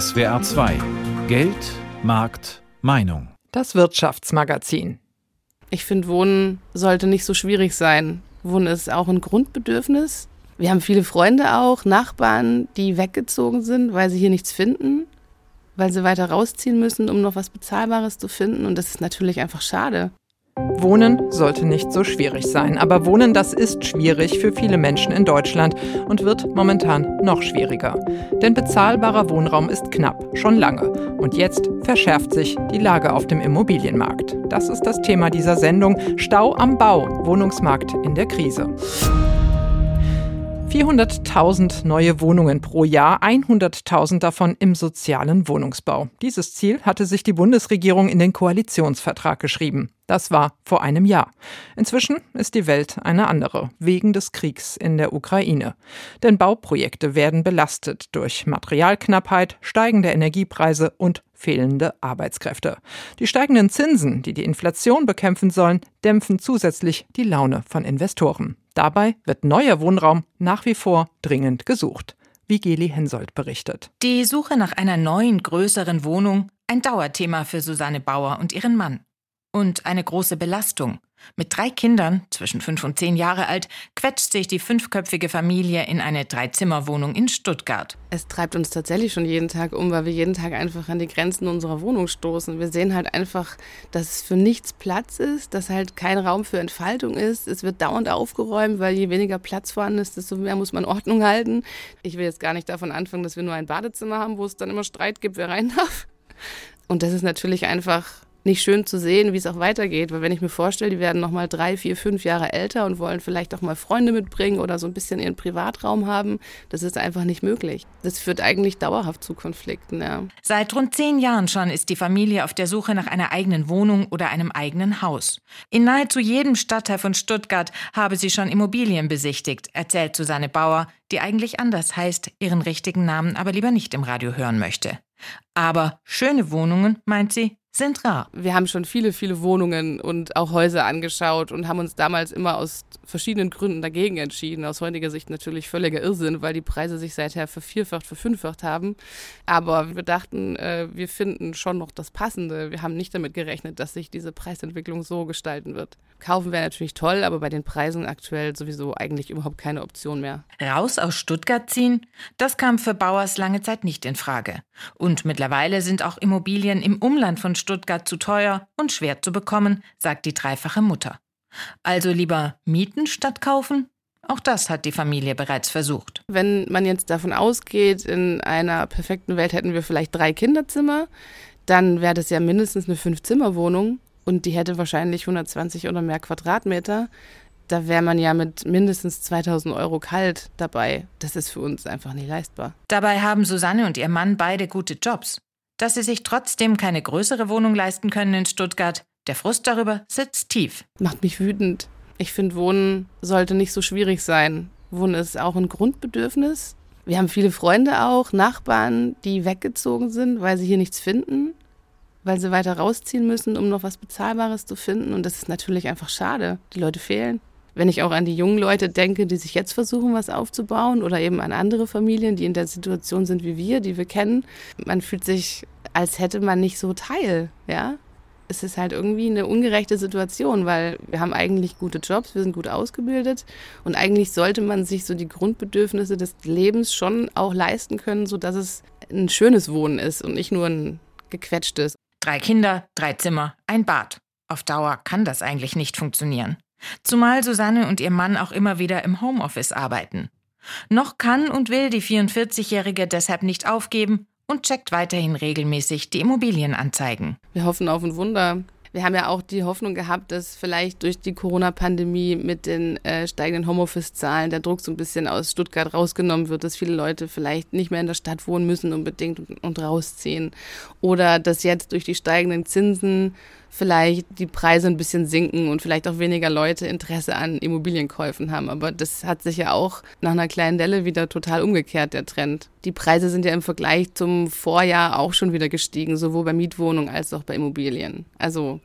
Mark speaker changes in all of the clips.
Speaker 1: SWR 2 Geld, Markt, Meinung.
Speaker 2: Das Wirtschaftsmagazin.
Speaker 3: Ich finde, Wohnen sollte nicht so schwierig sein. Wohnen ist auch ein Grundbedürfnis. Wir haben viele Freunde auch, Nachbarn, die weggezogen sind, weil sie hier nichts finden, weil sie weiter rausziehen müssen, um noch was Bezahlbares zu finden. Und das ist natürlich einfach schade.
Speaker 2: Wohnen sollte nicht so schwierig sein, aber Wohnen, das ist schwierig für viele Menschen in Deutschland und wird momentan noch schwieriger. Denn bezahlbarer Wohnraum ist knapp, schon lange. Und jetzt verschärft sich die Lage auf dem Immobilienmarkt. Das ist das Thema dieser Sendung Stau am Bau, Wohnungsmarkt in der Krise. 400.000 neue Wohnungen pro Jahr, 100.000 davon im sozialen Wohnungsbau. Dieses Ziel hatte sich die Bundesregierung in den Koalitionsvertrag geschrieben. Das war vor einem Jahr. Inzwischen ist die Welt eine andere, wegen des Kriegs in der Ukraine. Denn Bauprojekte werden belastet durch Materialknappheit, steigende Energiepreise und fehlende Arbeitskräfte. Die steigenden Zinsen, die die Inflation bekämpfen sollen, dämpfen zusätzlich die Laune von Investoren. Dabei wird neuer Wohnraum nach wie vor dringend gesucht, wie Geli Hensoldt berichtet.
Speaker 4: Die Suche nach einer neuen, größeren Wohnung, ein Dauerthema für Susanne Bauer und ihren Mann. Und eine große Belastung. Mit drei Kindern, zwischen fünf und zehn Jahre alt, quetscht sich die fünfköpfige Familie in eine Dreizimmerwohnung in Stuttgart.
Speaker 3: Es treibt uns tatsächlich schon jeden Tag um, weil wir jeden Tag einfach an die Grenzen unserer Wohnung stoßen. Wir sehen halt einfach, dass es für nichts Platz ist, dass halt kein Raum für Entfaltung ist. Es wird dauernd aufgeräumt, weil je weniger Platz vorhanden ist, desto mehr muss man Ordnung halten. Ich will jetzt gar nicht davon anfangen, dass wir nur ein Badezimmer haben, wo es dann immer Streit gibt, wer rein darf. Und das ist natürlich einfach nicht schön zu sehen, wie es auch weitergeht. Weil wenn ich mir vorstelle, die werden noch mal drei, vier, fünf Jahre älter und wollen vielleicht auch mal Freunde mitbringen oder so ein bisschen ihren Privatraum haben, das ist einfach nicht möglich. Das führt eigentlich dauerhaft zu Konflikten. Ja.
Speaker 4: Seit rund zehn Jahren schon ist die Familie auf der Suche nach einer eigenen Wohnung oder einem eigenen Haus. In nahezu jedem Stadtteil von Stuttgart habe sie schon Immobilien besichtigt, erzählt Susanne Bauer, die eigentlich anders heißt, ihren richtigen Namen aber lieber nicht im Radio hören möchte. Aber schöne Wohnungen, meint sie, sind rar.
Speaker 3: Wir haben schon viele, viele Wohnungen und auch Häuser angeschaut und haben uns damals immer aus verschiedenen Gründen dagegen entschieden. Aus heutiger Sicht natürlich völliger Irrsinn, weil die Preise sich seither vervierfacht, verfünffacht haben. Aber wir dachten, äh, wir finden schon noch das Passende. Wir haben nicht damit gerechnet, dass sich diese Preisentwicklung so gestalten wird. Kaufen wäre natürlich toll, aber bei den Preisen aktuell sowieso eigentlich überhaupt keine Option mehr.
Speaker 4: Raus aus Stuttgart ziehen? Das kam für Bauers lange Zeit nicht in Frage. Und mittlerweile sind auch Immobilien im Umland von Stuttgart zu teuer und schwer zu bekommen, sagt die dreifache Mutter. Also lieber mieten statt kaufen? Auch das hat die Familie bereits versucht.
Speaker 3: Wenn man jetzt davon ausgeht, in einer perfekten Welt hätten wir vielleicht drei Kinderzimmer, dann wäre das ja mindestens eine Fünf-Zimmer-Wohnung und die hätte wahrscheinlich 120 oder mehr Quadratmeter. Da wäre man ja mit mindestens 2000 Euro kalt dabei. Das ist für uns einfach nicht leistbar.
Speaker 4: Dabei haben Susanne und ihr Mann beide gute Jobs. Dass sie sich trotzdem keine größere Wohnung leisten können in Stuttgart, der Frust darüber sitzt tief.
Speaker 3: Macht mich wütend. Ich finde, Wohnen sollte nicht so schwierig sein. Wohnen ist auch ein Grundbedürfnis. Wir haben viele Freunde auch, Nachbarn, die weggezogen sind, weil sie hier nichts finden, weil sie weiter rausziehen müssen, um noch was Bezahlbares zu finden. Und das ist natürlich einfach schade. Die Leute fehlen. Wenn ich auch an die jungen Leute denke, die sich jetzt versuchen, was aufzubauen, oder eben an andere Familien, die in der Situation sind wie wir, die wir kennen, man fühlt sich, als hätte man nicht so Teil, ja. Es ist halt irgendwie eine ungerechte Situation, weil wir haben eigentlich gute Jobs, wir sind gut ausgebildet und eigentlich sollte man sich so die Grundbedürfnisse des Lebens schon auch leisten können, sodass es ein schönes Wohnen ist und nicht nur ein gequetschtes.
Speaker 4: Drei Kinder, drei Zimmer, ein Bad. Auf Dauer kann das eigentlich nicht funktionieren. Zumal Susanne und ihr Mann auch immer wieder im Homeoffice arbeiten. Noch kann und will die 44-Jährige deshalb nicht aufgeben und checkt weiterhin regelmäßig die Immobilienanzeigen.
Speaker 3: Wir hoffen auf ein Wunder. Wir haben ja auch die Hoffnung gehabt, dass vielleicht durch die Corona-Pandemie mit den äh, steigenden Homeoffice-Zahlen der Druck so ein bisschen aus Stuttgart rausgenommen wird, dass viele Leute vielleicht nicht mehr in der Stadt wohnen müssen unbedingt und, und rausziehen. Oder dass jetzt durch die steigenden Zinsen vielleicht die Preise ein bisschen sinken und vielleicht auch weniger Leute Interesse an Immobilienkäufen haben. Aber das hat sich ja auch nach einer kleinen Delle wieder total umgekehrt, der Trend. Die Preise sind ja im Vergleich zum Vorjahr auch schon wieder gestiegen, sowohl bei Mietwohnungen als auch bei Immobilien. Also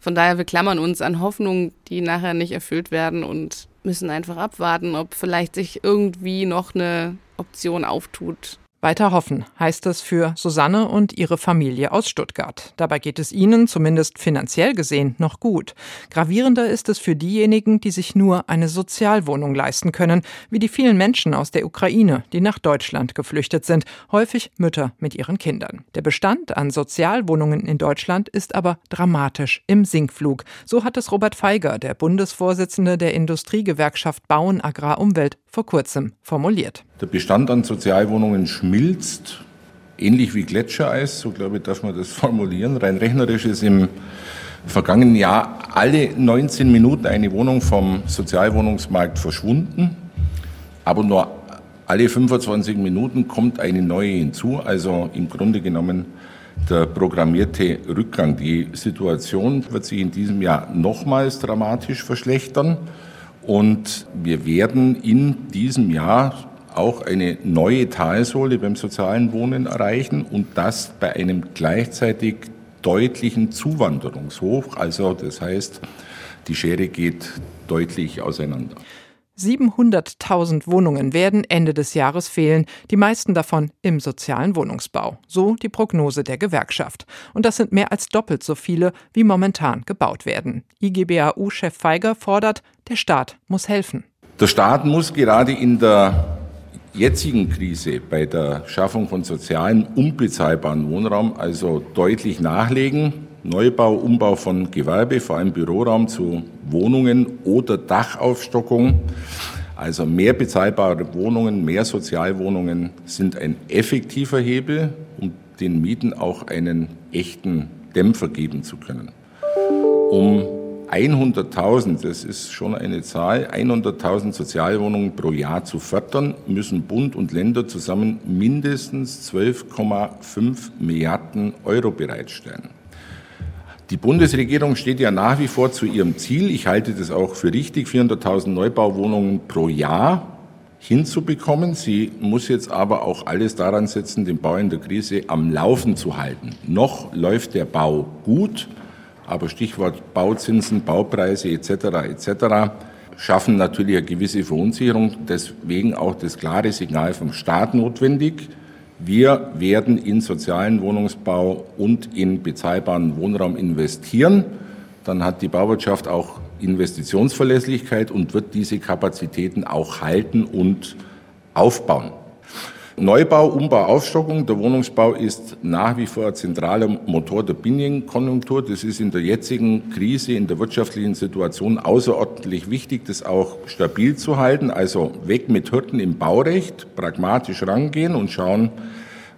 Speaker 3: von daher, wir klammern uns an Hoffnungen, die nachher nicht erfüllt werden und müssen einfach abwarten, ob vielleicht sich irgendwie noch eine Option auftut,
Speaker 2: Weiter hoffen heißt es für Susanne und ihre Familie aus Stuttgart. Dabei geht es ihnen, zumindest finanziell gesehen, noch gut. Gravierender ist es für diejenigen, die sich nur eine Sozialwohnung leisten können, wie die vielen Menschen aus der Ukraine, die nach Deutschland geflüchtet sind, häufig Mütter mit ihren Kindern. Der Bestand an Sozialwohnungen in Deutschland ist aber dramatisch im Sinkflug. So hat es Robert Feiger, der Bundesvorsitzende der Industriegewerkschaft Bauen Agrar Umwelt, vor kurzem formuliert.
Speaker 5: Der Bestand an Sozialwohnungen schmilzt, ähnlich wie Gletschereis, so glaube ich, darf man das formulieren. Rein rechnerisch ist im vergangenen Jahr alle 19 Minuten eine Wohnung vom Sozialwohnungsmarkt verschwunden, aber nur alle 25 Minuten kommt eine neue hinzu. Also im Grunde genommen der programmierte Rückgang. Die Situation wird sich in diesem Jahr nochmals dramatisch verschlechtern. Und wir werden in diesem Jahr auch eine neue Talsohle beim sozialen Wohnen erreichen und das bei einem gleichzeitig deutlichen Zuwanderungshoch. Also das heißt, die Schere geht deutlich auseinander.
Speaker 2: 700.000 Wohnungen werden Ende des Jahres fehlen, die meisten davon im sozialen Wohnungsbau. So die Prognose der Gewerkschaft. Und das sind mehr als doppelt so viele, wie momentan gebaut werden. IGBAU-Chef Feiger fordert, der Staat muss helfen.
Speaker 5: Der Staat muss gerade in der jetzigen Krise bei der Schaffung von sozialen, unbezahlbaren Wohnraum also deutlich nachlegen. Neubau, Umbau von Gewerbe, vor allem Büroraum zu Wohnungen oder Dachaufstockung. Also mehr bezahlbare Wohnungen, mehr Sozialwohnungen sind ein effektiver Hebel, um den Mieten auch einen echten Dämpfer geben zu können. Um 100.000, das ist schon eine Zahl, 100.000 Sozialwohnungen pro Jahr zu fördern, müssen Bund und Länder zusammen mindestens 12,5 Milliarden Euro bereitstellen. Die Bundesregierung steht ja nach wie vor zu ihrem Ziel. Ich halte das auch für richtig, 400.000 Neubauwohnungen pro Jahr hinzubekommen. Sie muss jetzt aber auch alles daran setzen, den Bau in der Krise am Laufen zu halten. Noch läuft der Bau gut, aber Stichwort Bauzinsen, Baupreise etc. etc. schaffen natürlich eine gewisse Verunsicherung. Deswegen auch das klare Signal vom Staat notwendig. Wir werden in sozialen Wohnungsbau und in bezahlbaren Wohnraum investieren. Dann hat die Bauwirtschaft auch Investitionsverlässlichkeit und wird diese Kapazitäten auch halten und aufbauen. Neubau, Umbau, Aufstockung. Der Wohnungsbau ist nach wie vor ein zentraler Motor der Binnenkonjunktur. Das ist in der jetzigen Krise, in der wirtschaftlichen Situation außerordentlich wichtig, das auch stabil zu halten. Also weg mit Hürden im Baurecht, pragmatisch rangehen und schauen,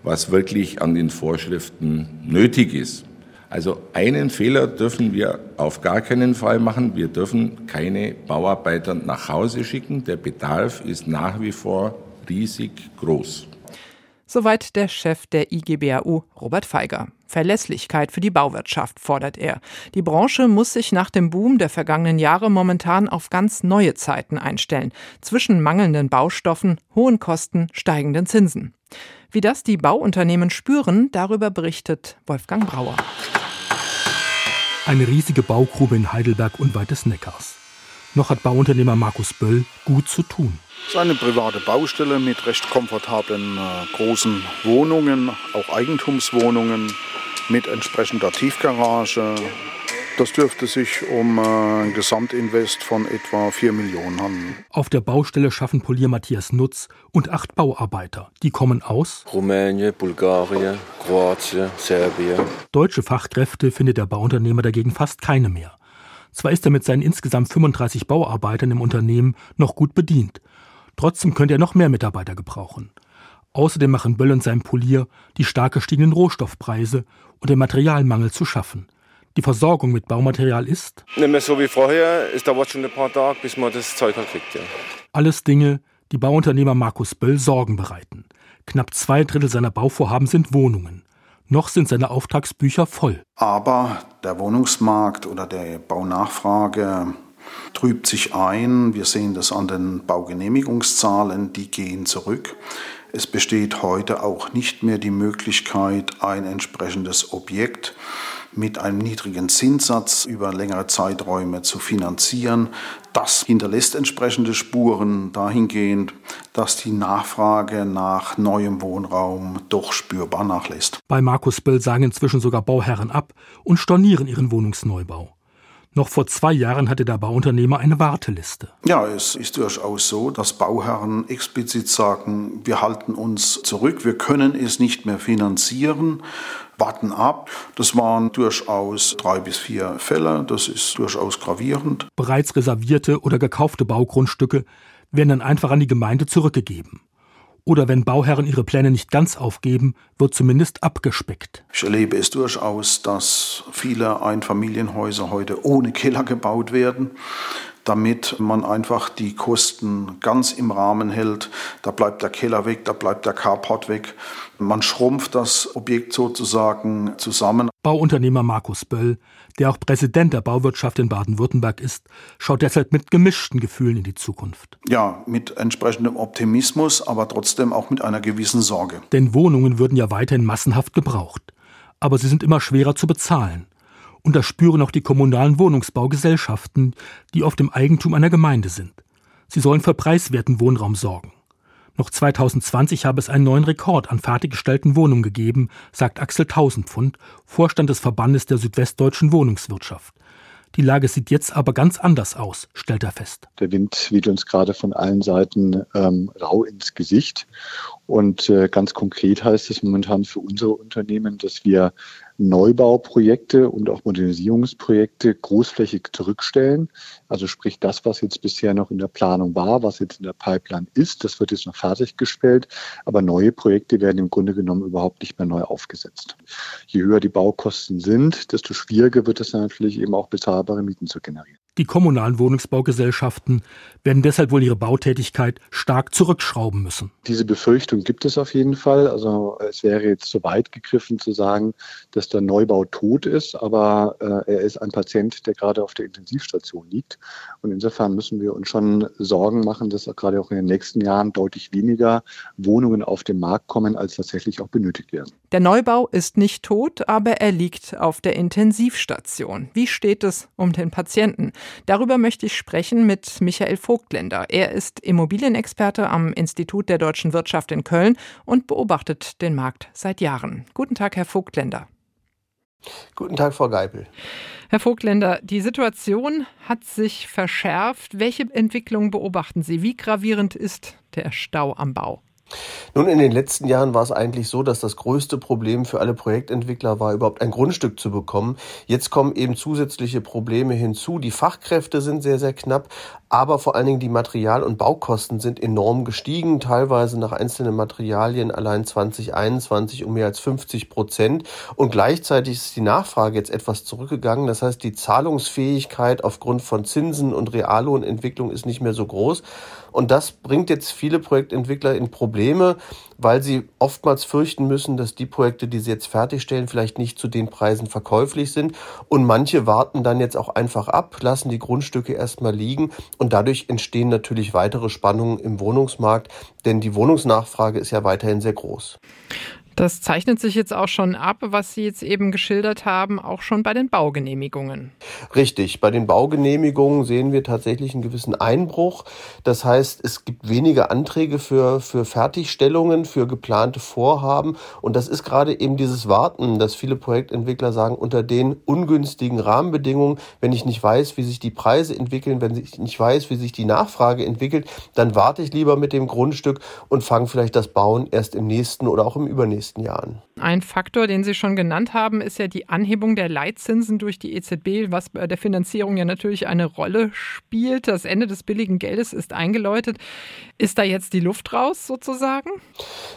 Speaker 5: was wirklich an den Vorschriften nötig ist. Also einen Fehler dürfen wir auf gar keinen Fall machen. Wir dürfen keine Bauarbeiter nach Hause schicken. Der Bedarf ist nach wie vor riesig groß.
Speaker 2: Soweit der Chef der IGBAU, Robert Feiger. Verlässlichkeit für die Bauwirtschaft fordert er. Die Branche muss sich nach dem Boom der vergangenen Jahre momentan auf ganz neue Zeiten einstellen. Zwischen mangelnden Baustoffen, hohen Kosten, steigenden Zinsen. Wie das die Bauunternehmen spüren, darüber berichtet Wolfgang Brauer.
Speaker 6: Eine riesige Baugrube in Heidelberg unweit des Neckars. Noch hat Bauunternehmer Markus Böll gut zu tun.
Speaker 7: Es ist eine private Baustelle mit recht komfortablen äh, großen Wohnungen, auch Eigentumswohnungen mit entsprechender Tiefgarage. Das dürfte sich um äh, ein Gesamtinvest von etwa 4 Millionen handeln.
Speaker 6: Auf der Baustelle schaffen Polier Matthias Nutz und acht Bauarbeiter. Die kommen aus
Speaker 8: Rumänien, Bulgarien, Kroatien, Serbien.
Speaker 6: Deutsche Fachkräfte findet der Bauunternehmer dagegen fast keine mehr. Zwar ist er mit seinen insgesamt 35 Bauarbeitern im Unternehmen noch gut bedient. Trotzdem könnte er noch mehr Mitarbeiter gebrauchen. Außerdem machen Böll und sein Polier die stark gestiegenen Rohstoffpreise und den Materialmangel zu schaffen. Die Versorgung mit Baumaterial ist
Speaker 8: nicht mehr so wie vorher. Es dauert schon ein paar Tage, bis man das Zeug halt kriegt. Ja.
Speaker 6: alles Dinge, die Bauunternehmer Markus Böll Sorgen bereiten. Knapp zwei Drittel seiner Bauvorhaben sind Wohnungen. Noch sind seine Auftragsbücher voll.
Speaker 7: Aber der Wohnungsmarkt oder der Baunachfrage trübt sich ein. Wir sehen das an den Baugenehmigungszahlen, die gehen zurück. Es besteht heute auch nicht mehr die Möglichkeit, ein entsprechendes Objekt mit einem niedrigen Zinssatz über längere Zeiträume zu finanzieren. Das hinterlässt entsprechende Spuren dahingehend, dass die Nachfrage nach neuem Wohnraum doch spürbar nachlässt.
Speaker 6: Bei Markus Böll sagen inzwischen sogar Bauherren ab und stornieren ihren Wohnungsneubau. Noch vor zwei Jahren hatte der Bauunternehmer eine Warteliste.
Speaker 7: Ja, es ist durchaus so, dass Bauherren explizit sagen, wir halten uns zurück, wir können es nicht mehr finanzieren, warten ab. Das waren durchaus drei bis vier Fälle, das ist durchaus gravierend.
Speaker 6: Bereits reservierte oder gekaufte Baugrundstücke werden dann einfach an die Gemeinde zurückgegeben. Oder wenn Bauherren ihre Pläne nicht ganz aufgeben, wird zumindest abgespeckt.
Speaker 7: Ich erlebe es durchaus, dass viele Einfamilienhäuser heute ohne Keller gebaut werden damit man einfach die Kosten ganz im Rahmen hält. Da bleibt der Keller weg, da bleibt der Carport weg. Man schrumpft das Objekt sozusagen zusammen.
Speaker 6: Bauunternehmer Markus Böll, der auch Präsident der Bauwirtschaft in Baden-Württemberg ist, schaut deshalb mit gemischten Gefühlen in die Zukunft.
Speaker 7: Ja, mit entsprechendem Optimismus, aber trotzdem auch mit einer gewissen Sorge.
Speaker 6: Denn Wohnungen würden ja weiterhin massenhaft gebraucht. Aber sie sind immer schwerer zu bezahlen. Und das spüren auch die kommunalen Wohnungsbaugesellschaften, die oft im Eigentum einer Gemeinde sind. Sie sollen für preiswerten Wohnraum sorgen. Noch 2020 habe es einen neuen Rekord an fertiggestellten Wohnungen gegeben, sagt Axel Tausendpfund, Vorstand des Verbandes der südwestdeutschen Wohnungswirtschaft. Die Lage sieht jetzt aber ganz anders aus, stellt er fest.
Speaker 9: Der Wind weht uns gerade von allen Seiten ähm, rau ins Gesicht. Und äh, ganz konkret heißt es momentan für unsere Unternehmen, dass wir Neubauprojekte und auch Modernisierungsprojekte großflächig zurückstellen. Also sprich das, was jetzt bisher noch in der Planung war, was jetzt in der Pipeline ist, das wird jetzt noch fertiggestellt. Aber neue Projekte werden im Grunde genommen überhaupt nicht mehr neu aufgesetzt. Je höher die Baukosten sind, desto schwieriger wird es natürlich eben auch bezahlbare Mieten zu generieren.
Speaker 6: Die kommunalen Wohnungsbaugesellschaften werden deshalb wohl ihre Bautätigkeit stark zurückschrauben müssen.
Speaker 9: Diese Befürchtung gibt es auf jeden Fall. Also es wäre jetzt zu weit gegriffen zu sagen, dass der Neubau tot ist, aber äh, er ist ein Patient, der gerade auf der Intensivstation liegt. Und insofern müssen wir uns schon Sorgen machen, dass gerade auch in den nächsten Jahren deutlich weniger Wohnungen auf den Markt kommen, als tatsächlich auch benötigt werden.
Speaker 2: Der Neubau ist nicht tot, aber er liegt auf der Intensivstation. Wie steht es um den Patienten? Darüber möchte ich sprechen mit Michael Vogtländer. Er ist Immobilienexperte am Institut der deutschen Wirtschaft in Köln und beobachtet den Markt seit Jahren. Guten Tag, Herr Vogtländer.
Speaker 10: Guten Tag, Frau Geipel.
Speaker 2: Herr Vogtländer, die Situation hat sich verschärft. Welche Entwicklung beobachten Sie? Wie gravierend ist der Stau am Bau?
Speaker 10: Nun, in den letzten Jahren war es eigentlich so, dass das größte Problem für alle Projektentwickler war, überhaupt ein Grundstück zu bekommen. Jetzt kommen eben zusätzliche Probleme hinzu. Die Fachkräfte sind sehr, sehr knapp, aber vor allen Dingen die Material- und Baukosten sind enorm gestiegen, teilweise nach einzelnen Materialien allein 2021 um mehr als 50 Prozent. Und gleichzeitig ist die Nachfrage jetzt etwas zurückgegangen. Das heißt, die Zahlungsfähigkeit aufgrund von Zinsen und Reallohnentwicklung ist nicht mehr so groß. Und das bringt jetzt viele Projektentwickler in Probleme, weil sie oftmals fürchten müssen, dass die Projekte, die sie jetzt fertigstellen, vielleicht nicht zu den Preisen verkäuflich sind. Und manche warten dann jetzt auch einfach ab, lassen die Grundstücke erstmal liegen. Und dadurch entstehen natürlich weitere Spannungen im Wohnungsmarkt, denn die Wohnungsnachfrage ist ja weiterhin sehr groß.
Speaker 2: Das zeichnet sich jetzt auch schon ab, was Sie jetzt eben geschildert haben, auch schon bei den Baugenehmigungen.
Speaker 10: Richtig, bei den Baugenehmigungen sehen wir tatsächlich einen gewissen Einbruch. Das heißt, es gibt weniger Anträge für, für Fertigstellungen, für geplante Vorhaben. Und das ist gerade eben dieses Warten, dass viele Projektentwickler sagen, unter den ungünstigen Rahmenbedingungen, wenn ich nicht weiß, wie sich die Preise entwickeln, wenn ich nicht weiß, wie sich die Nachfrage entwickelt, dann warte ich lieber mit dem Grundstück und fange vielleicht das Bauen erst im nächsten oder auch im übernächsten nächsten Jahren.
Speaker 2: Ein Faktor, den Sie schon genannt haben, ist ja die Anhebung der Leitzinsen durch die EZB, was bei der Finanzierung ja natürlich eine Rolle spielt. Das Ende des billigen Geldes ist eingeläutet. Ist da jetzt die Luft raus sozusagen?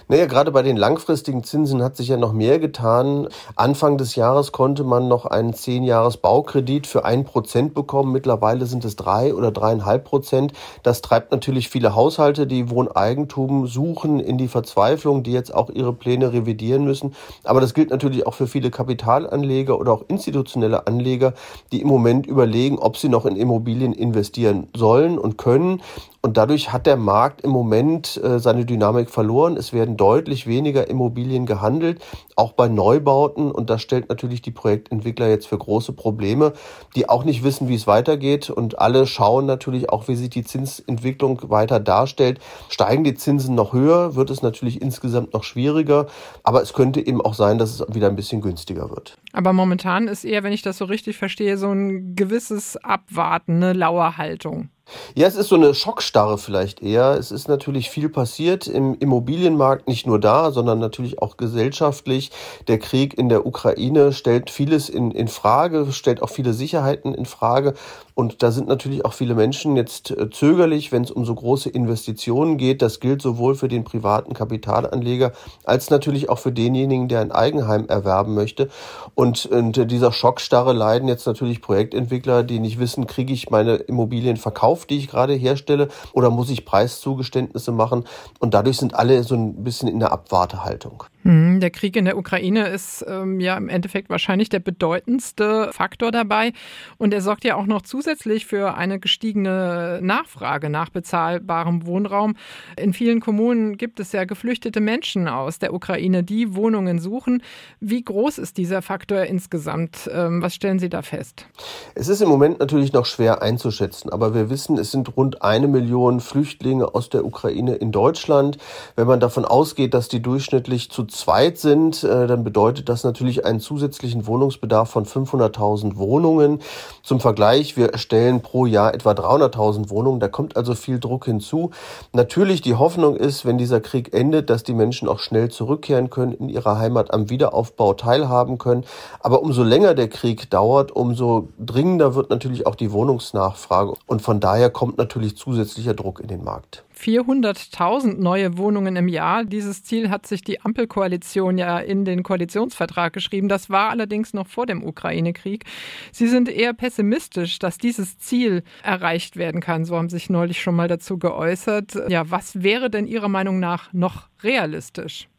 Speaker 10: Naja, gerade bei den langfristigen Zinsen hat sich ja noch mehr getan. Anfang des Jahres konnte man noch einen 10-Jahres-Baukredit für ein Prozent bekommen. Mittlerweile sind es drei oder dreieinhalb Prozent. Das treibt natürlich viele Haushalte, die Wohneigentum suchen, in die Verzweiflung, die jetzt auch ihre Pläne revidieren müssen. Aber das gilt natürlich auch für viele Kapitalanleger oder auch institutionelle Anleger, die im Moment überlegen, ob sie noch in Immobilien investieren sollen und können Und dadurch hat der Markt im Moment äh, seine Dynamik verloren. Es werden deutlich weniger Immobilien gehandelt, auch bei Neubauten. Und das stellt natürlich die Projektentwickler jetzt für große Probleme, die auch nicht wissen, wie es weitergeht. Und alle schauen natürlich auch, wie sich die Zinsentwicklung weiter darstellt. Steigen die Zinsen noch höher, wird es natürlich insgesamt noch schwieriger. Aber es könnte eben auch sein, dass es wieder ein bisschen günstiger wird.
Speaker 2: Aber momentan ist eher, wenn ich das so richtig verstehe, so ein gewisses Abwarten, eine Lauerhaltung.
Speaker 10: Ja, es ist so eine Schockstarre vielleicht eher. Es ist natürlich viel passiert im Immobilienmarkt, nicht nur da, sondern natürlich auch gesellschaftlich. Der Krieg in der Ukraine stellt vieles in, in Frage, stellt auch viele Sicherheiten in Frage. Und da sind natürlich auch viele Menschen jetzt äh, zögerlich, wenn es um so große Investitionen geht. Das gilt sowohl für den privaten Kapitalanleger als natürlich auch für denjenigen, der ein Eigenheim erwerben möchte. Und unter dieser Schockstarre leiden jetzt natürlich Projektentwickler, die nicht wissen, kriege ich meine Immobilien verkauft, die ich gerade herstelle, oder muss ich Preiszugeständnisse machen? Und dadurch sind alle so ein bisschen in der Abwartehaltung.
Speaker 2: Hm, der Krieg in der Ukraine ist ähm, ja im Endeffekt wahrscheinlich der bedeutendste Faktor dabei. Und er sorgt ja auch noch zusätzlich für eine gestiegene Nachfrage nach bezahlbarem Wohnraum. In vielen Kommunen gibt es ja geflüchtete Menschen aus der Ukraine, die Wohnungen suchen. Wie groß ist dieser Faktor insgesamt? Ähm, was stellen Sie da fest?
Speaker 10: Es ist im Moment natürlich noch schwer einzuschätzen, aber wir wissen, es sind rund eine Million Flüchtlinge aus der Ukraine in Deutschland. Wenn man davon ausgeht, dass die durchschnittlich zu zweit sind, äh, dann bedeutet das natürlich einen zusätzlichen Wohnungsbedarf von 500.000 Wohnungen. Zum Vergleich, wir erstellen pro Jahr etwa 300.000 Wohnungen. Da kommt also viel Druck hinzu. Natürlich die Hoffnung ist, wenn dieser Krieg endet, dass die Menschen auch schnell zurückkehren können, in ihrer Heimat am Wiederaufbau teilhaben können. Aber umso länger der Krieg dauert, umso dringender wird natürlich auch die Wohnungsnachfrage. Und von daher kommt natürlich zusätzlicher Druck in den Markt.
Speaker 2: 400.000 neue Wohnungen im Jahr. Dieses Ziel hat sich die Ampelkoalition ja in den Koalitionsvertrag geschrieben. Das war allerdings noch vor dem Ukraine-Krieg. Sie sind eher pessimistisch, dass dieses Ziel erreicht werden kann. So haben sich neulich schon mal dazu geäußert. Ja, was wäre denn Ihrer Meinung nach noch realistisch?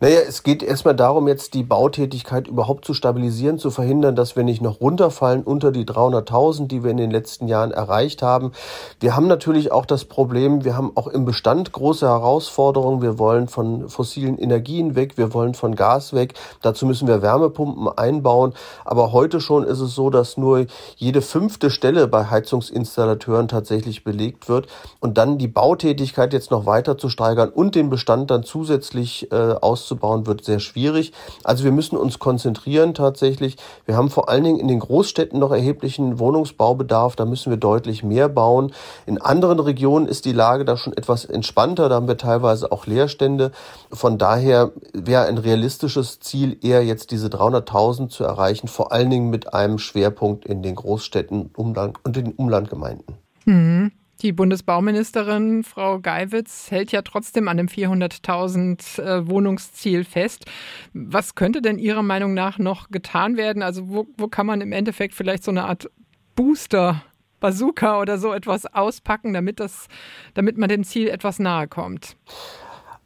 Speaker 10: Naja, es geht erstmal darum, jetzt die Bautätigkeit überhaupt zu stabilisieren, zu verhindern, dass wir nicht noch runterfallen unter die 300.000, die wir in den letzten Jahren erreicht haben. Wir haben natürlich auch das Problem, wir haben auch im Bestand große Herausforderungen. Wir wollen von fossilen Energien weg, wir wollen von Gas weg. Dazu müssen wir Wärmepumpen einbauen. Aber heute schon ist es so, dass nur jede fünfte Stelle bei Heizungsinstallateuren tatsächlich belegt wird. Und dann die Bautätigkeit jetzt noch weiter zu steigern und den Bestand dann zusätzlich äh, auszubauen, wird sehr schwierig. Also wir müssen uns konzentrieren tatsächlich. Wir haben vor allen Dingen in den Großstädten noch erheblichen Wohnungsbaubedarf. Da müssen wir deutlich mehr bauen. In anderen Regionen ist die Lage da schon etwas entspannter. Da haben wir teilweise auch Leerstände. Von daher wäre ein realistisches Ziel eher jetzt diese 300.000 zu erreichen, vor allen Dingen mit einem Schwerpunkt in den Großstädten Umland und den Umlandgemeinden.
Speaker 2: Mhm. Die Bundesbauministerin Frau Geiwitz hält ja trotzdem an dem 400.000 äh, Wohnungsziel fest. Was könnte denn Ihrer Meinung nach noch getan werden? Also wo, wo kann man im Endeffekt vielleicht so eine Art Booster Bazooka oder so etwas auspacken, damit das, damit man dem Ziel etwas nahe kommt?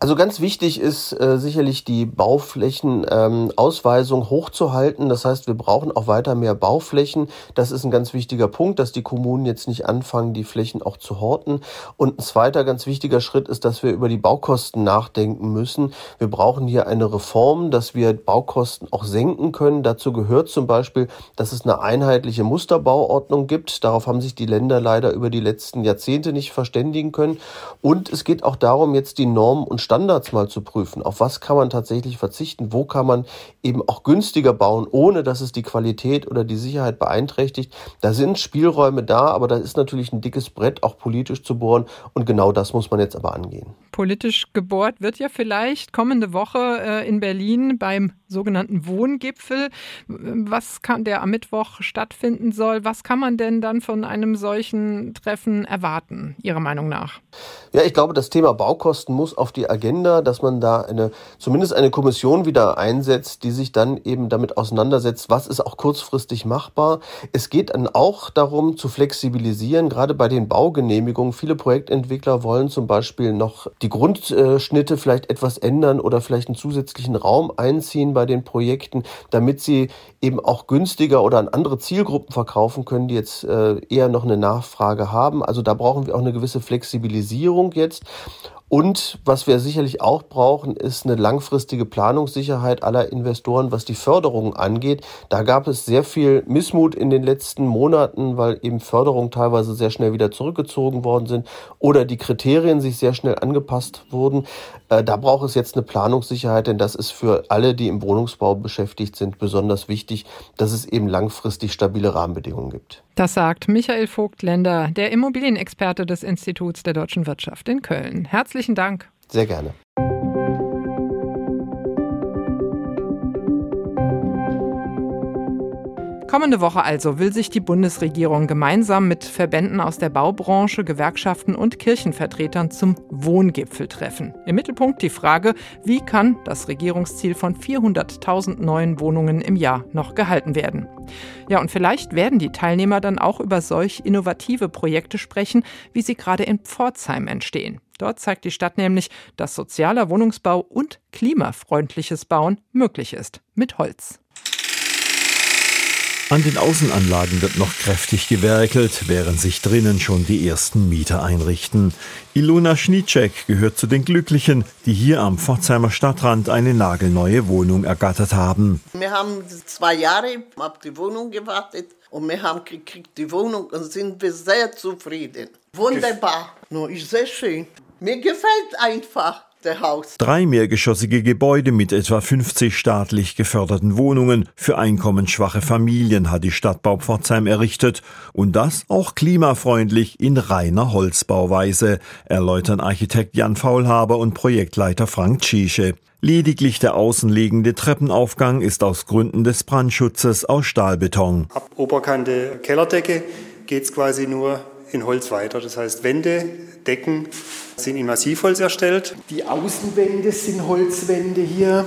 Speaker 10: Also ganz wichtig ist äh, sicherlich die Bauflächenausweisung ähm, hochzuhalten. Das heißt, wir brauchen auch weiter mehr Bauflächen. Das ist ein ganz wichtiger Punkt, dass die Kommunen jetzt nicht anfangen, die Flächen auch zu horten. Und ein zweiter ganz wichtiger Schritt ist, dass wir über die Baukosten nachdenken müssen. Wir brauchen hier eine Reform, dass wir Baukosten auch senken können. Dazu gehört zum Beispiel, dass es eine einheitliche Musterbauordnung gibt. Darauf haben sich die Länder leider über die letzten Jahrzehnte nicht verständigen können. Und es geht auch darum, jetzt die Normen und Standards mal zu prüfen. Auf was kann man tatsächlich verzichten? Wo kann man eben auch günstiger bauen, ohne dass es die Qualität oder die Sicherheit beeinträchtigt? Da sind Spielräume da, aber da ist natürlich ein dickes Brett auch politisch zu bohren. Und genau das muss man jetzt aber angehen.
Speaker 2: Politisch gebohrt wird ja vielleicht kommende Woche äh, in Berlin beim sogenannten Wohngipfel. Was kann der am Mittwoch stattfinden soll? Was kann man denn dann von einem solchen Treffen erwarten, Ihrer Meinung nach?
Speaker 10: Ja, ich glaube, das Thema Baukosten muss auf die Agenda Agenda, dass man da eine, zumindest eine Kommission wieder einsetzt, die sich dann eben damit auseinandersetzt, was ist auch kurzfristig machbar. Es geht dann auch darum zu flexibilisieren, gerade bei den Baugenehmigungen. Viele Projektentwickler wollen zum Beispiel noch die Grundschnitte vielleicht etwas ändern oder vielleicht einen zusätzlichen Raum einziehen bei den Projekten, damit sie eben auch günstiger oder an andere Zielgruppen verkaufen können, die jetzt äh, eher noch eine Nachfrage haben. Also da brauchen wir auch eine gewisse Flexibilisierung jetzt. Und was wir sicherlich auch brauchen, ist eine langfristige Planungssicherheit aller Investoren, was die Förderung angeht. Da gab es sehr viel Missmut in den letzten Monaten, weil eben Förderungen teilweise sehr schnell wieder zurückgezogen worden sind oder die Kriterien sich sehr schnell angepasst wurden. Äh, da braucht es jetzt eine Planungssicherheit, denn das ist für alle, die im Wohnungsbau beschäftigt sind, besonders wichtig, dass es eben langfristig stabile Rahmenbedingungen gibt.
Speaker 2: Das sagt Michael Vogtländer, der Immobilienexperte des Instituts der deutschen Wirtschaft in Köln. Herzlichen Dank.
Speaker 10: Sehr gerne.
Speaker 2: Kommende Woche also will sich die Bundesregierung gemeinsam mit Verbänden aus der Baubranche, Gewerkschaften und Kirchenvertretern zum Wohngipfel treffen. Im Mittelpunkt die Frage, wie kann das Regierungsziel von 400.000 neuen Wohnungen im Jahr noch gehalten werden? Ja, und vielleicht werden die Teilnehmer dann auch über solch innovative Projekte sprechen, wie sie gerade in Pforzheim entstehen. Dort zeigt die Stadt nämlich, dass sozialer Wohnungsbau und klimafreundliches Bauen möglich ist. Mit Holz.
Speaker 11: An den Außenanlagen wird noch kräftig gewerkelt, während sich drinnen schon die ersten Mieter einrichten. Ilona Schnietschek gehört zu den Glücklichen, die hier am Pforzheimer Stadtrand eine nagelneue Wohnung ergattert haben.
Speaker 12: Wir haben zwei Jahre auf die Wohnung gewartet und wir haben gekriegt die Wohnung und sind wir sehr zufrieden. Wunderbar, no, ist sehr schön. Mir gefällt einfach.
Speaker 11: Drei mehrgeschossige Gebäude mit etwa 50 staatlich geförderten Wohnungen für einkommensschwache Familien hat die Stadtbau Pforzheim errichtet und das auch klimafreundlich in reiner Holzbauweise, erläutern Architekt Jan Faulhaber und Projektleiter Frank Tschiesche. Lediglich der außenliegende Treppenaufgang ist aus Gründen des Brandschutzes aus Stahlbeton.
Speaker 13: Ab Oberkante Kellerdecke geht's quasi nur in Holz weiter. Das heißt, Wände, Decken sind in Massivholz erstellt.
Speaker 14: Die Außenwände sind Holzwände hier.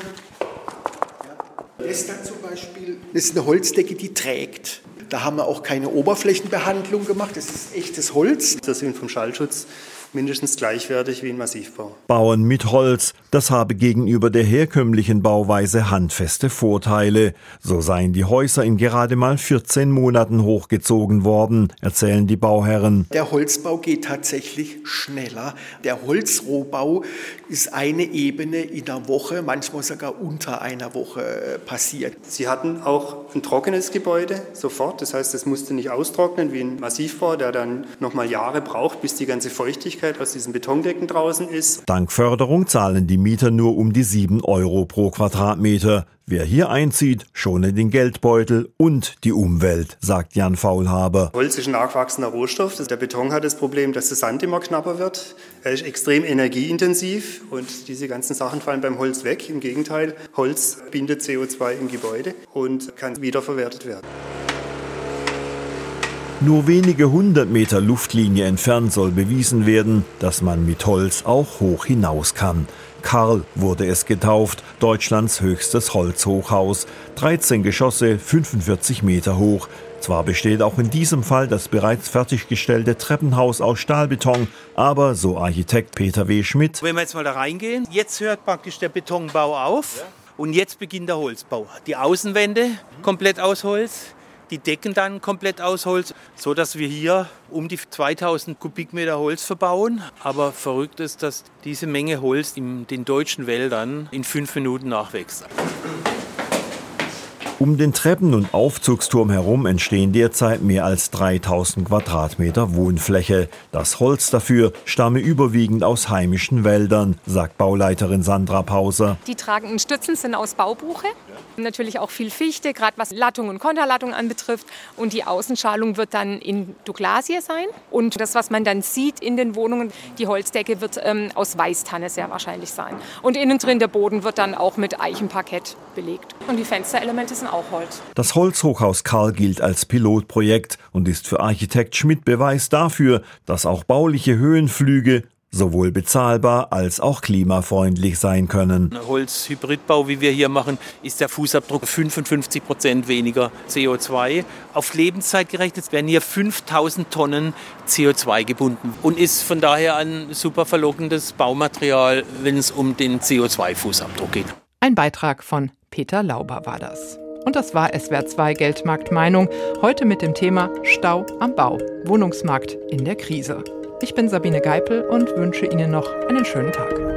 Speaker 14: Das da zum Beispiel ist eine Holzdecke, die trägt. Da haben wir auch keine Oberflächenbehandlung gemacht. Das ist echtes Holz.
Speaker 13: Das sind vom Schallschutz mindestens gleichwertig wie ein Massivbau.
Speaker 11: Bauen mit Holz, das habe gegenüber der herkömmlichen Bauweise handfeste Vorteile. So seien die Häuser in gerade mal 14 Monaten hochgezogen worden, erzählen die Bauherren.
Speaker 14: Der Holzbau geht tatsächlich schneller. Der Holzrohbau ist eine Ebene in der Woche, manchmal sogar unter einer Woche äh, passiert.
Speaker 13: Sie hatten auch ein trockenes Gebäude sofort, das heißt, es musste nicht austrocknen wie ein Massivbau, der dann nochmal Jahre braucht, bis die ganze Feuchtigkeit Feuchtigkeit aus diesen Betondecken draußen ist.
Speaker 11: Dank Förderung zahlen die Mieter nur um die 7 Euro pro Quadratmeter. Wer hier einzieht, schone den Geldbeutel und die Umwelt, sagt Jan Faulhaber.
Speaker 13: Holz ist ein nachwachsender Rohstoff. Der Beton hat das Problem, dass der Sand immer knapper wird. Er ist extrem energieintensiv und diese ganzen Sachen fallen beim Holz weg. Im Gegenteil, Holz bindet CO2 im Gebäude und kann wiederverwertet werden.
Speaker 11: Nur wenige hundert Meter Luftlinie entfernt soll bewiesen werden, dass man mit Holz auch hoch hinaus kann. Karl wurde es getauft, Deutschlands höchstes Holzhochhaus. 13 Geschosse, 45 Meter hoch. Zwar besteht auch in diesem Fall das bereits fertiggestellte Treppenhaus aus Stahlbeton, aber so Architekt Peter W. Schmidt.
Speaker 15: Wenn wir jetzt mal da reingehen, jetzt hört praktisch der Betonbau auf und jetzt beginnt der Holzbau. Die Außenwände komplett aus Holz, die Decken dann komplett aus Holz, so dass wir hier um die 2000 Kubikmeter Holz verbauen. Aber verrückt ist, dass diese Menge Holz in den deutschen Wäldern in fünf Minuten nachwächst.
Speaker 11: Um den Treppen- und Aufzugsturm herum entstehen derzeit mehr als 3000 Quadratmeter Wohnfläche. Das Holz dafür stamme überwiegend aus heimischen Wäldern, sagt Bauleiterin Sandra Pauser.
Speaker 16: Die tragenden Stützen sind aus Baubuche. Natürlich auch viel Fichte, gerade was Lattung und Konterlattung anbetrifft. Und die Außenschalung wird dann in Douglasie sein. Und das, was man dann sieht in den Wohnungen, die Holzdecke wird ähm, aus Weißtanne sehr wahrscheinlich sein. Und innen drin der Boden wird dann auch mit Eichenparkett belegt. Und die Fensterelemente sind auch Holz.
Speaker 11: Das Holzhochhaus Karl gilt als Pilotprojekt und ist für Architekt Schmidt Beweis dafür, dass auch bauliche Höhenflüge sowohl bezahlbar als auch klimafreundlich sein können.
Speaker 15: Holzhybridbau, wie wir hier machen, ist der Fußabdruck 55 Prozent weniger CO2. Auf Lebenszeit gerechnet werden hier 5000 Tonnen CO2 gebunden und ist von daher ein super verlockendes Baumaterial, wenn es um den CO2-Fußabdruck geht.
Speaker 2: Ein Beitrag von Peter Lauber war das. Und das war SWR 2 Geldmarkt Meinung. Heute mit dem Thema Stau am Bau. Wohnungsmarkt in der Krise. Ich bin Sabine Geipel und wünsche Ihnen noch einen schönen Tag.